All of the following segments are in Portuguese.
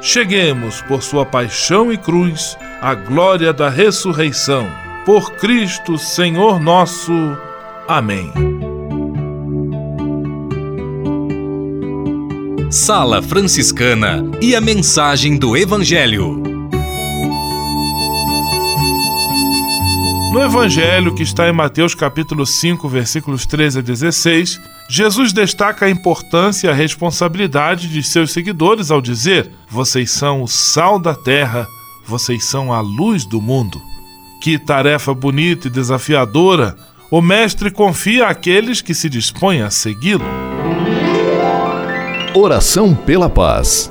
cheguemos, por sua paixão e cruz, à glória da ressurreição. Por Cristo, Senhor nosso. Amém. Sala Franciscana e a mensagem do Evangelho. No Evangelho, que está em Mateus capítulo 5, versículos 13 a 16, Jesus destaca a importância e a responsabilidade de seus seguidores ao dizer: Vocês são o sal da terra, vocês são a luz do mundo. Que tarefa bonita e desafiadora o Mestre confia àqueles que se dispõem a segui-lo. Oração pela paz.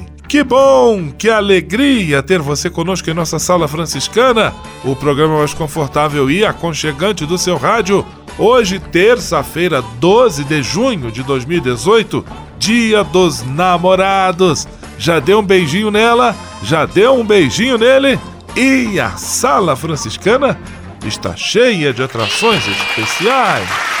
Que bom, que alegria ter você conosco em nossa sala franciscana, o programa mais confortável e aconchegante do seu rádio Hoje, terça-feira, 12 de junho de 2018, Dia dos Namorados. Já deu um beijinho nela? Já deu um beijinho nele? E a sala franciscana está cheia de atrações especiais.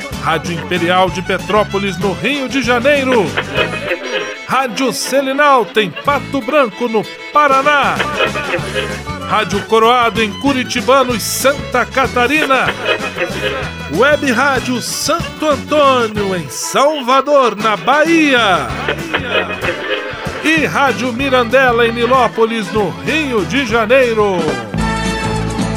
Rádio Imperial de Petrópolis no Rio de Janeiro. Rádio Selinal tem Pato Branco no Paraná. Rádio Coroado em Curitibanos, Santa Catarina. Web Rádio Santo Antônio em Salvador, na Bahia. E Rádio Mirandela em Nilópolis, no Rio de Janeiro.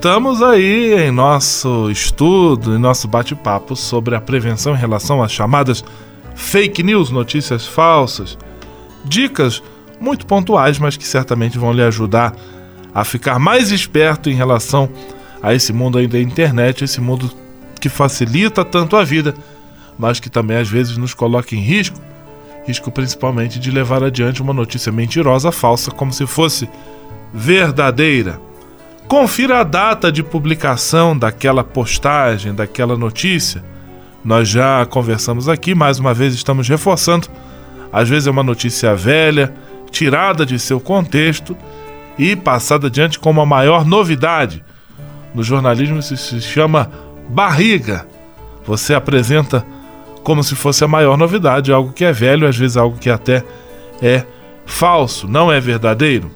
Estamos aí em nosso estudo, em nosso bate-papo sobre a prevenção em relação às chamadas fake news, notícias falsas. Dicas muito pontuais, mas que certamente vão lhe ajudar a ficar mais esperto em relação a esse mundo aí da internet, esse mundo que facilita tanto a vida, mas que também às vezes nos coloca em risco risco principalmente de levar adiante uma notícia mentirosa, falsa, como se fosse verdadeira. Confira a data de publicação daquela postagem, daquela notícia. Nós já conversamos aqui, mais uma vez estamos reforçando. Às vezes é uma notícia velha, tirada de seu contexto e passada adiante como a maior novidade. No jornalismo isso se chama barriga. Você apresenta como se fosse a maior novidade, algo que é velho, às vezes algo que até é falso, não é verdadeiro.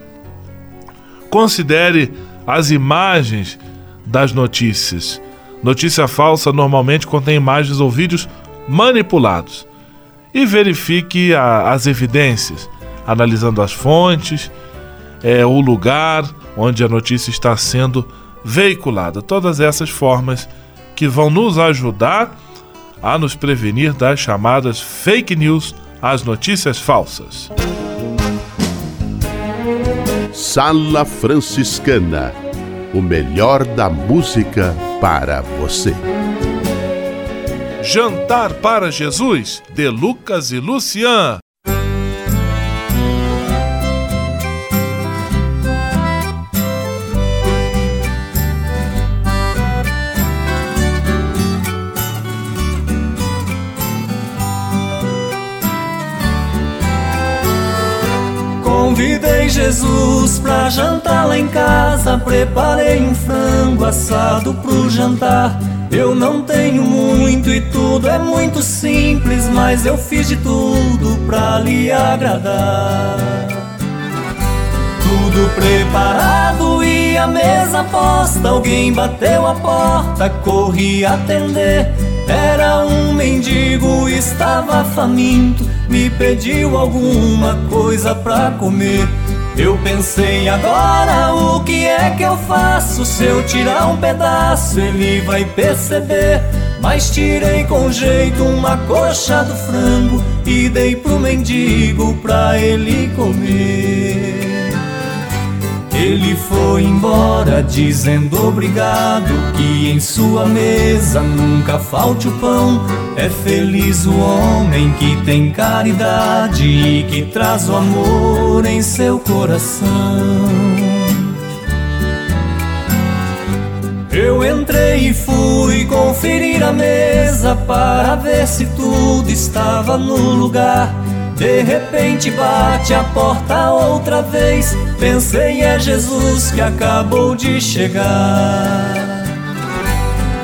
Considere as imagens das notícias. Notícia falsa normalmente contém imagens ou vídeos manipulados. E verifique a, as evidências, analisando as fontes, é, o lugar onde a notícia está sendo veiculada. Todas essas formas que vão nos ajudar a nos prevenir das chamadas fake news, as notícias falsas. Sala Franciscana o melhor da música para você. Jantar para Jesus, de Lucas e Lucian. Convidei Jesus pra jantar lá em casa. Preparei um frango assado pro jantar. Eu não tenho muito e tudo é muito simples, mas eu fiz de tudo pra lhe agradar. Tudo preparado e a mesa posta. Alguém bateu a porta, corri atender. Era um mendigo, estava faminto me pediu alguma coisa pra comer. Eu pensei agora o que é que eu faço? Se eu tirar um pedaço, ele vai perceber. Mas tirei com jeito uma coxa do frango e dei pro mendigo pra ele comer. Ele foi embora dizendo obrigado, que em sua mesa nunca falte o pão. É feliz o homem que tem caridade e que traz o amor em seu coração. Eu entrei e fui conferir a mesa para ver se tudo estava no lugar. De repente bate a porta outra vez. Pensei é Jesus que acabou de chegar.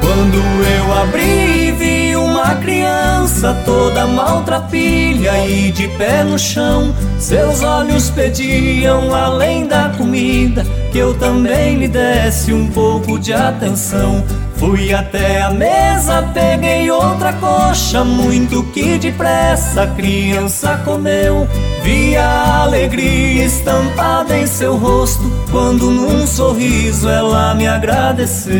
Quando eu abri, vi uma criança toda maltrapilha e de pé no chão. Seus olhos pediam, além da comida, que eu também lhe desse um pouco de atenção. Fui até a mesa, peguei outra coxa, muito que depressa a criança comeu. Vi a alegria estampada em seu rosto, quando num sorriso ela me agradeceu.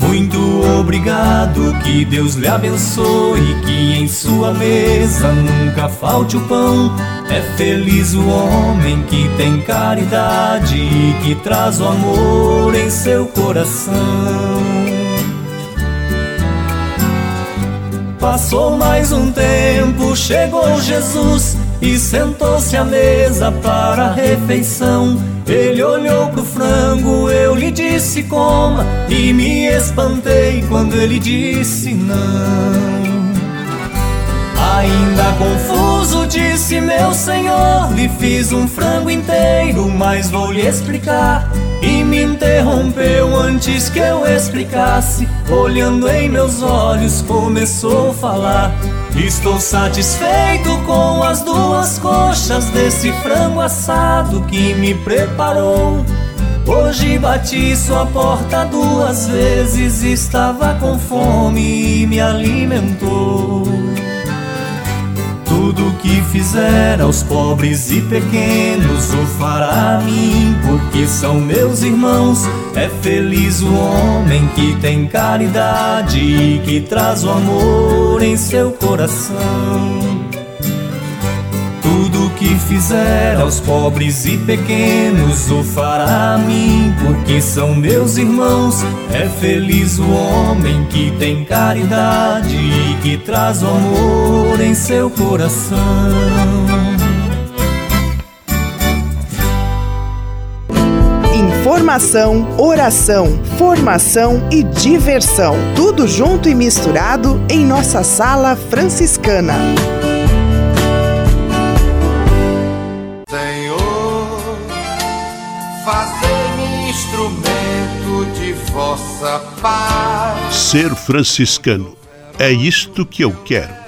Muito obrigado, que Deus lhe abençoe, que em sua mesa nunca falte o pão. É feliz o homem que tem caridade e que traz o amor em seu coração. Passou mais um tempo, chegou Jesus e sentou-se à mesa para a refeição. Ele olhou pro frango, eu lhe disse coma e me espantei quando ele disse não. Ainda confuso disse meu senhor Lhe fiz um frango inteiro, mas vou lhe explicar E me interrompeu antes que eu explicasse Olhando em meus olhos começou a falar. Estou satisfeito com as duas coxas Desse frango assado que me preparou. Hoje bati sua porta duas vezes Estava com fome e me alimentou tudo que fizer aos pobres e pequenos o fará a mim, porque são meus irmãos. É feliz o homem que tem caridade e que traz o amor em seu coração. Tudo que fizer aos pobres e pequenos o fará a mim, porque são meus irmãos. É feliz o homem que tem caridade e que traz o amor em seu coração. Informação, oração, formação e diversão. Tudo junto e misturado em nossa sala franciscana. Vossa paz. Ser franciscano é isto que eu quero.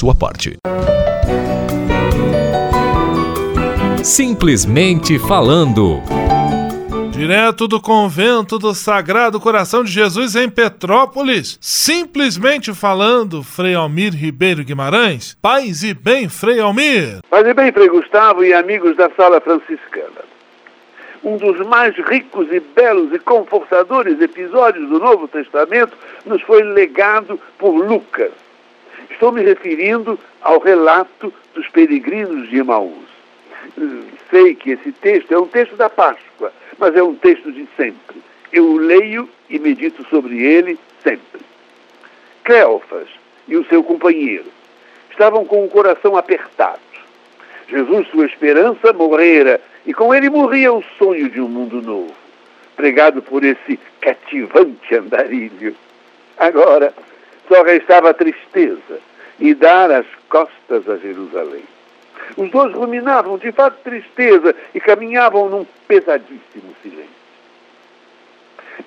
parte. Simplesmente falando. Direto do convento do Sagrado Coração de Jesus em Petrópolis, simplesmente falando, Frei Almir Ribeiro Guimarães. Paz e bem, Frei Almir. Paz e bem, Frei Gustavo e amigos da Sala Franciscana. Um dos mais ricos e belos e confortadores episódios do Novo Testamento nos foi legado por Lucas Estou me referindo ao relato dos peregrinos de Emaús. Sei que esse texto é um texto da Páscoa, mas é um texto de sempre. Eu o leio e medito sobre ele sempre. Cleófas e o seu companheiro estavam com o coração apertado. Jesus, sua esperança, morrera, e com ele morria o sonho de um mundo novo, pregado por esse cativante andarilho. Agora, só restava tristeza e dar as costas a Jerusalém. Os dois ruminavam de fato tristeza e caminhavam num pesadíssimo silêncio.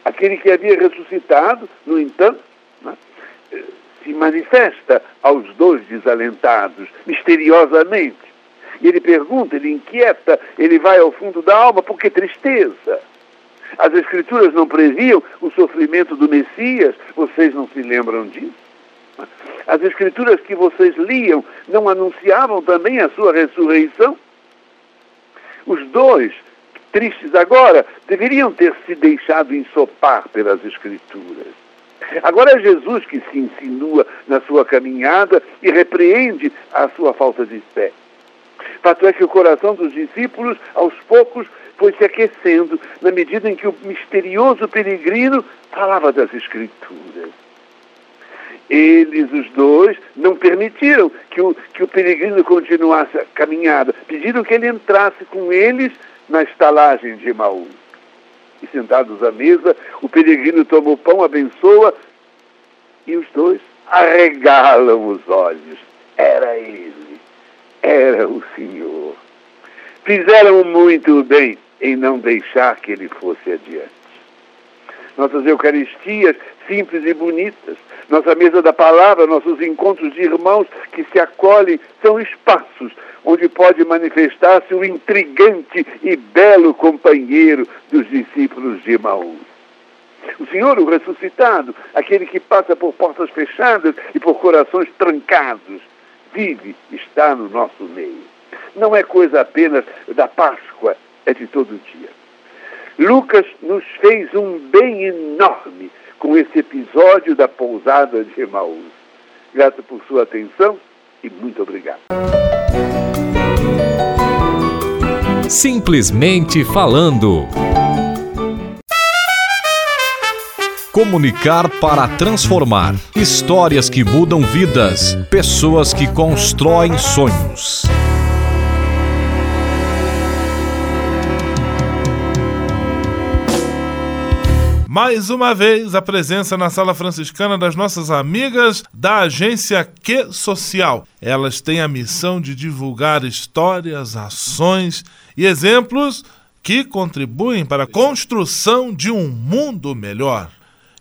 Aquele que havia ressuscitado, no entanto, né, se manifesta aos dois desalentados, misteriosamente, E ele pergunta, ele inquieta, ele vai ao fundo da alma, por que tristeza? As Escrituras não previam o sofrimento do Messias, vocês não se lembram disso? As Escrituras que vocês liam não anunciavam também a sua ressurreição? Os dois, tristes agora, deveriam ter se deixado ensopar pelas Escrituras. Agora é Jesus que se insinua na sua caminhada e repreende a sua falta de fé. Fato é que o coração dos discípulos, aos poucos, foi se aquecendo na medida em que o misterioso peregrino falava das Escrituras. Eles, os dois, não permitiram que o, que o peregrino continuasse a caminhada. Pediram que ele entrasse com eles na estalagem de Maú. E sentados à mesa, o peregrino toma o pão, abençoa, e os dois arregalam os olhos. Era ele, era o Senhor. Fizeram muito bem em não deixar que ele fosse adiante. Nossas Eucaristias simples e bonitas, nossa mesa da palavra, nossos encontros de irmãos que se acolhem, são espaços onde pode manifestar-se o intrigante e belo companheiro dos discípulos de Maús. O Senhor, o ressuscitado, aquele que passa por portas fechadas e por corações trancados, vive, está no nosso meio. Não é coisa apenas da Páscoa, é de todo dia. Lucas nos fez um bem enorme com esse episódio da pousada de Emaús. Grato por sua atenção e muito obrigado. Simplesmente falando. Comunicar para transformar. Histórias que mudam vidas. Pessoas que constroem sonhos. Mais uma vez, a presença na sala franciscana das nossas amigas da agência Que Social. Elas têm a missão de divulgar histórias, ações e exemplos que contribuem para a construção de um mundo melhor.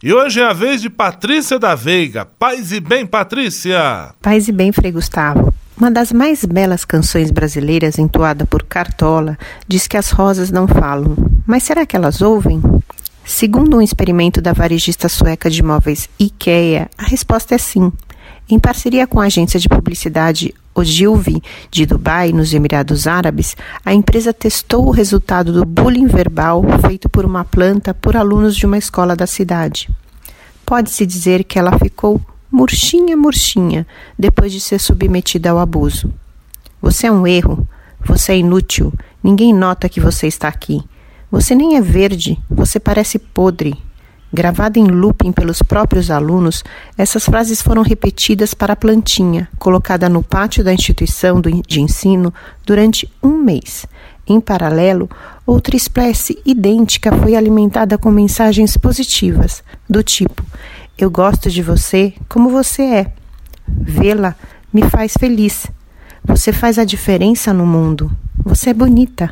E hoje é a vez de Patrícia da Veiga. Paz e bem, Patrícia! Paz e bem, Frei Gustavo. Uma das mais belas canções brasileiras, entoada por Cartola, diz que as rosas não falam. Mas será que elas ouvem? Segundo um experimento da varejista sueca de móveis IKEA, a resposta é sim. Em parceria com a agência de publicidade Ogilvy, de Dubai, nos Emirados Árabes, a empresa testou o resultado do bullying verbal feito por uma planta por alunos de uma escola da cidade. Pode-se dizer que ela ficou murchinha, murchinha, depois de ser submetida ao abuso. Você é um erro, você é inútil, ninguém nota que você está aqui. Você nem é verde, você parece podre. Gravada em looping pelos próprios alunos, essas frases foram repetidas para a plantinha, colocada no pátio da instituição de ensino durante um mês. Em paralelo, outra espécie idêntica foi alimentada com mensagens positivas, do tipo: Eu gosto de você como você é. Vê-la me faz feliz. Você faz a diferença no mundo. Você é bonita.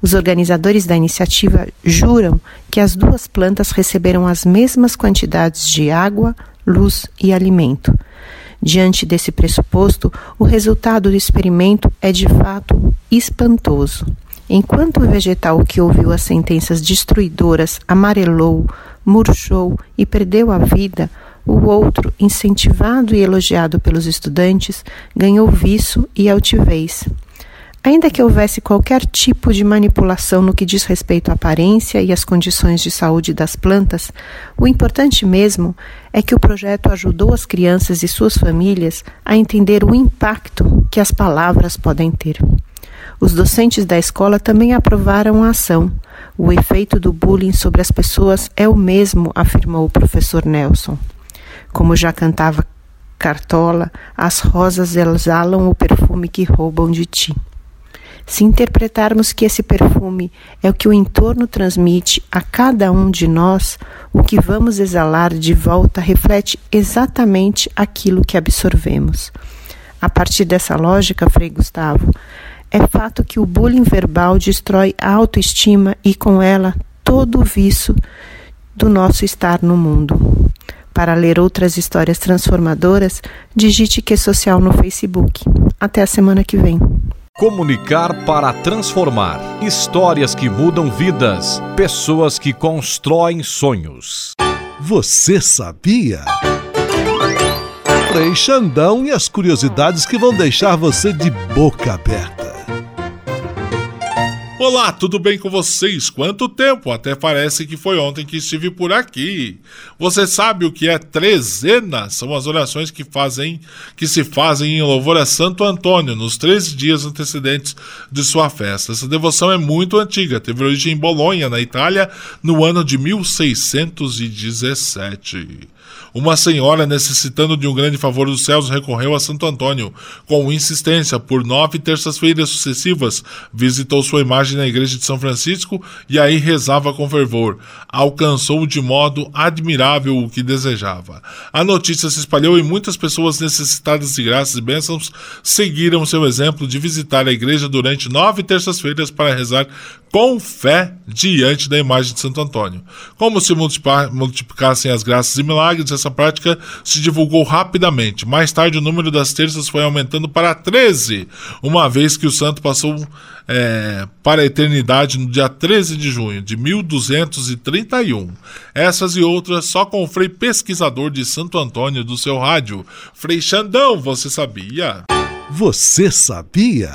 Os organizadores da iniciativa juram que as duas plantas receberam as mesmas quantidades de água, luz e alimento. Diante desse pressuposto, o resultado do experimento é de fato espantoso. Enquanto o vegetal que ouviu as sentenças destruidoras amarelou, murchou e perdeu a vida, o outro, incentivado e elogiado pelos estudantes, ganhou viço e altivez. Ainda que houvesse qualquer tipo de manipulação no que diz respeito à aparência e às condições de saúde das plantas, o importante mesmo é que o projeto ajudou as crianças e suas famílias a entender o impacto que as palavras podem ter. Os docentes da escola também aprovaram a ação. O efeito do bullying sobre as pessoas é o mesmo, afirmou o professor Nelson. Como já cantava Cartola, as rosas exalam o perfume que roubam de ti. Se interpretarmos que esse perfume é o que o entorno transmite a cada um de nós, o que vamos exalar de volta reflete exatamente aquilo que absorvemos. A partir dessa lógica, Frei Gustavo, é fato que o bullying verbal destrói a autoestima e, com ela, todo o vício do nosso estar no mundo. Para ler outras histórias transformadoras, digite Que Social no Facebook. Até a semana que vem. Comunicar para transformar. Histórias que mudam vidas. Pessoas que constroem sonhos. Você sabia? Frei Xandão e as curiosidades que vão deixar você de boca aberta. Olá, tudo bem com vocês? Quanto tempo? Até parece que foi ontem que estive por aqui. Você sabe o que é trezena? São as orações que fazem, que se fazem em louvor a Santo Antônio nos três dias antecedentes de sua festa. Essa devoção é muito antiga, teve origem em Bolonha, na Itália, no ano de 1617. Uma senhora, necessitando de um grande favor dos céus, recorreu a Santo Antônio. Com insistência, por nove terças-feiras sucessivas, visitou sua imagem na igreja de São Francisco e aí rezava com fervor. Alcançou de modo admirável o que desejava. A notícia se espalhou e muitas pessoas necessitadas de graças e bênçãos seguiram seu exemplo de visitar a igreja durante nove terças-feiras para rezar com fé diante da imagem de Santo Antônio. Como se multiplicassem as graças e milagres, essa prática se divulgou rapidamente. Mais tarde, o número das terças foi aumentando para 13, uma vez que o santo passou é, para a eternidade no dia 13 de junho de 1231. Essas e outras só com o frei pesquisador de Santo Antônio do seu rádio. Frei Xandão, você sabia? Você sabia?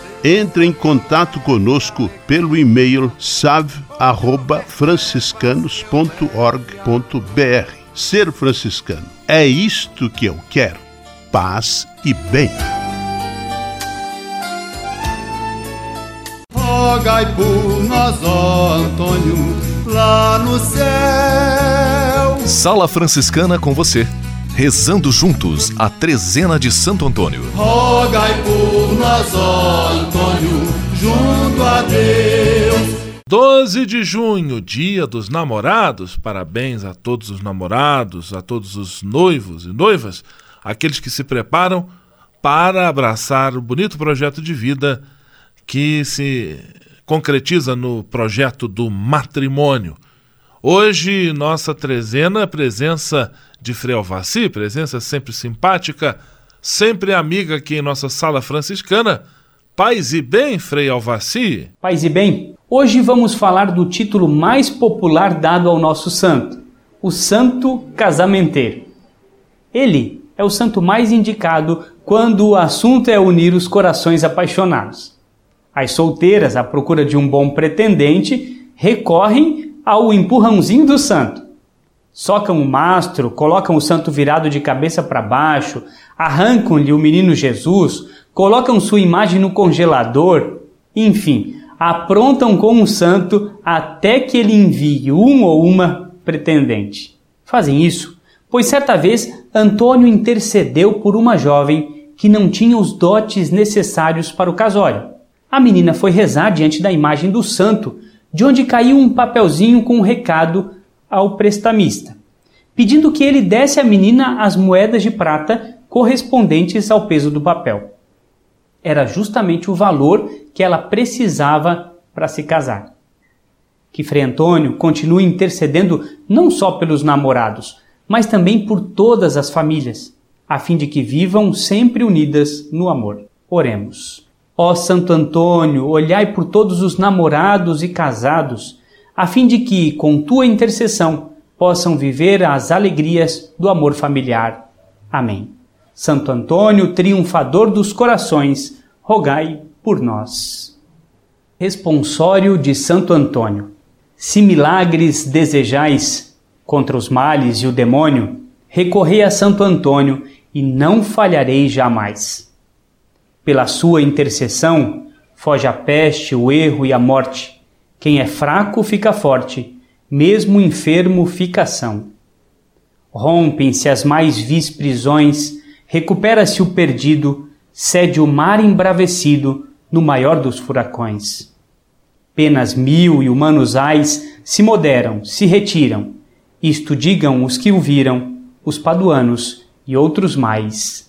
entre em contato conosco pelo e-mail save@franciscanos.org.br. Ser franciscano é isto que eu quero: paz e bem. Rogai por nós, ó Antônio, lá no céu. Sala Franciscana com você rezando juntos a trezena de Santo Antônio. Rogai por nós, ó Antônio, junto a Deus. 12 de junho, dia dos namorados. Parabéns a todos os namorados, a todos os noivos e noivas, aqueles que se preparam para abraçar o bonito projeto de vida que se concretiza no projeto do matrimônio. Hoje, nossa trezena, presença de Frei Alvaci, presença sempre simpática, sempre amiga aqui em nossa sala franciscana. Paz e bem, Frei Alvaci. Paz e bem. Hoje vamos falar do título mais popular dado ao nosso santo, o Santo Casamenteiro. Ele é o santo mais indicado quando o assunto é unir os corações apaixonados. As solteiras, à procura de um bom pretendente, recorrem ao empurrãozinho do santo. Socam o mastro, colocam o santo virado de cabeça para baixo, arrancam-lhe o menino Jesus, colocam sua imagem no congelador, enfim, aprontam com um santo até que ele envie um ou uma pretendente. Fazem isso, pois certa vez Antônio intercedeu por uma jovem que não tinha os dotes necessários para o casório. A menina foi rezar diante da imagem do santo, de onde caiu um papelzinho com um recado ao prestamista, pedindo que ele desse à menina as moedas de prata correspondentes ao peso do papel. Era justamente o valor que ela precisava para se casar. Que Frei Antônio continue intercedendo não só pelos namorados, mas também por todas as famílias, a fim de que vivam sempre unidas no amor. Oremos. Ó Santo Antônio, olhai por todos os namorados e casados, a fim de que, com tua intercessão, possam viver as alegrias do amor familiar. Amém. Santo Antônio, triunfador dos corações, rogai por nós. Responsório de Santo Antônio. Se milagres desejais contra os males e o demônio, recorrei a Santo Antônio e não falharei jamais. Pela sua intercessão, foge a peste, o erro e a morte. Quem é fraco fica forte, mesmo enfermo fica são. Rompem-se as mais vis prisões, recupera-se o perdido, cede o mar embravecido no maior dos furacões. Penas mil e humanos ais se moderam, se retiram, isto digam os que o viram, os paduanos e outros mais.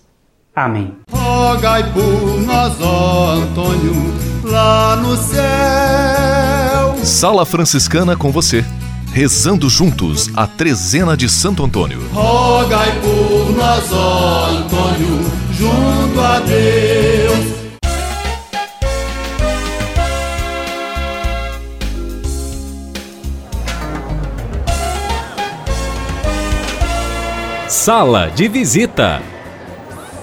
Amém. Rogai por nós, Antônio, lá no céu. Sala Franciscana com você rezando juntos a trezena de Santo Antônio. Rogai por nós, ó Antônio, junto a Deus. Sala de visita.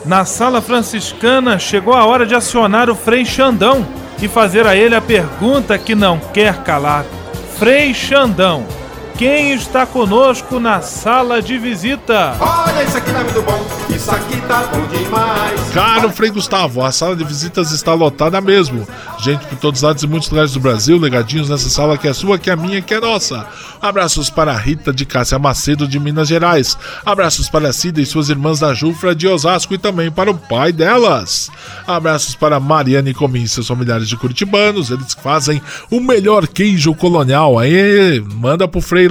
Na sala franciscana chegou a hora de acionar o Frei Xandão e fazer a ele a pergunta que não quer calar. Frei Xandão, quem está conosco na sala de visita? Olha, isso aqui tá muito bom, isso aqui tá bom demais. Caro Frei Gustavo, a sala de visitas está lotada mesmo. Gente por todos os lados e muitos lugares do Brasil, legadinhos nessa sala que é sua, que é minha, que é nossa. Abraços para a Rita de Cássia Macedo de Minas Gerais. Abraços para a Cida e suas irmãs da Jufra de Osasco e também para o pai delas. Abraços para Mariane Comim e seus familiares de Curitibanos, eles fazem o melhor queijo colonial. Aí, manda pro Frei,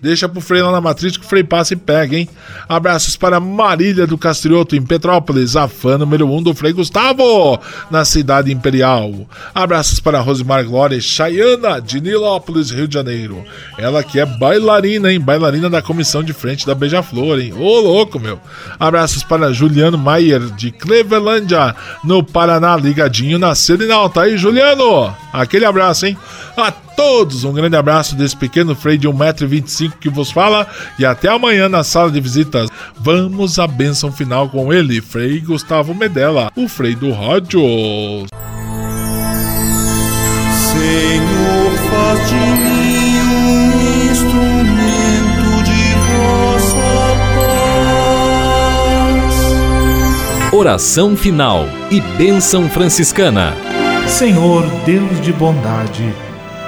Deixa pro Frei lá na matriz que o Frei passa e pega, hein? Abraços para Marília do Castrioto em Petrópolis, a fã número 1 um do Frei Gustavo, na cidade imperial. Abraços para Rosimar Glória Chayana de Nilópolis, Rio de Janeiro. Ela que é bailarina, hein? Bailarina da comissão de frente da Beija-Flor, hein? Ô, louco, meu. Abraços para Juliano Maier de Clevelândia, no Paraná, ligadinho na Serenal. Tá aí, Juliano? Aquele abraço, hein? A todos um grande abraço desse pequeno freio de 1,25m que vos fala e até amanhã na sala de visitas. Vamos à bênção final com ele, Frei Gustavo Medella, o Frei do Rádio. Senhor, faz de mim um instrumento de vossa paz. Oração final e bênção franciscana. Senhor, Deus de bondade,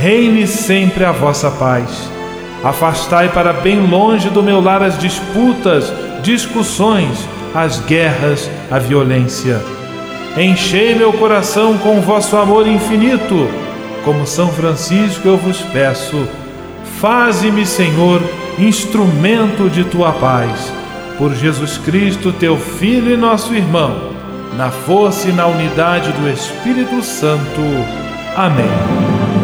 reine sempre a vossa paz. Afastai para bem longe do meu lar as disputas, discussões, as guerras, a violência. Enchei meu coração com vosso amor infinito. Como São Francisco eu vos peço, faze-me, Senhor, instrumento de tua paz. Por Jesus Cristo, teu Filho e nosso irmão, na força e na unidade do Espírito Santo. Amém.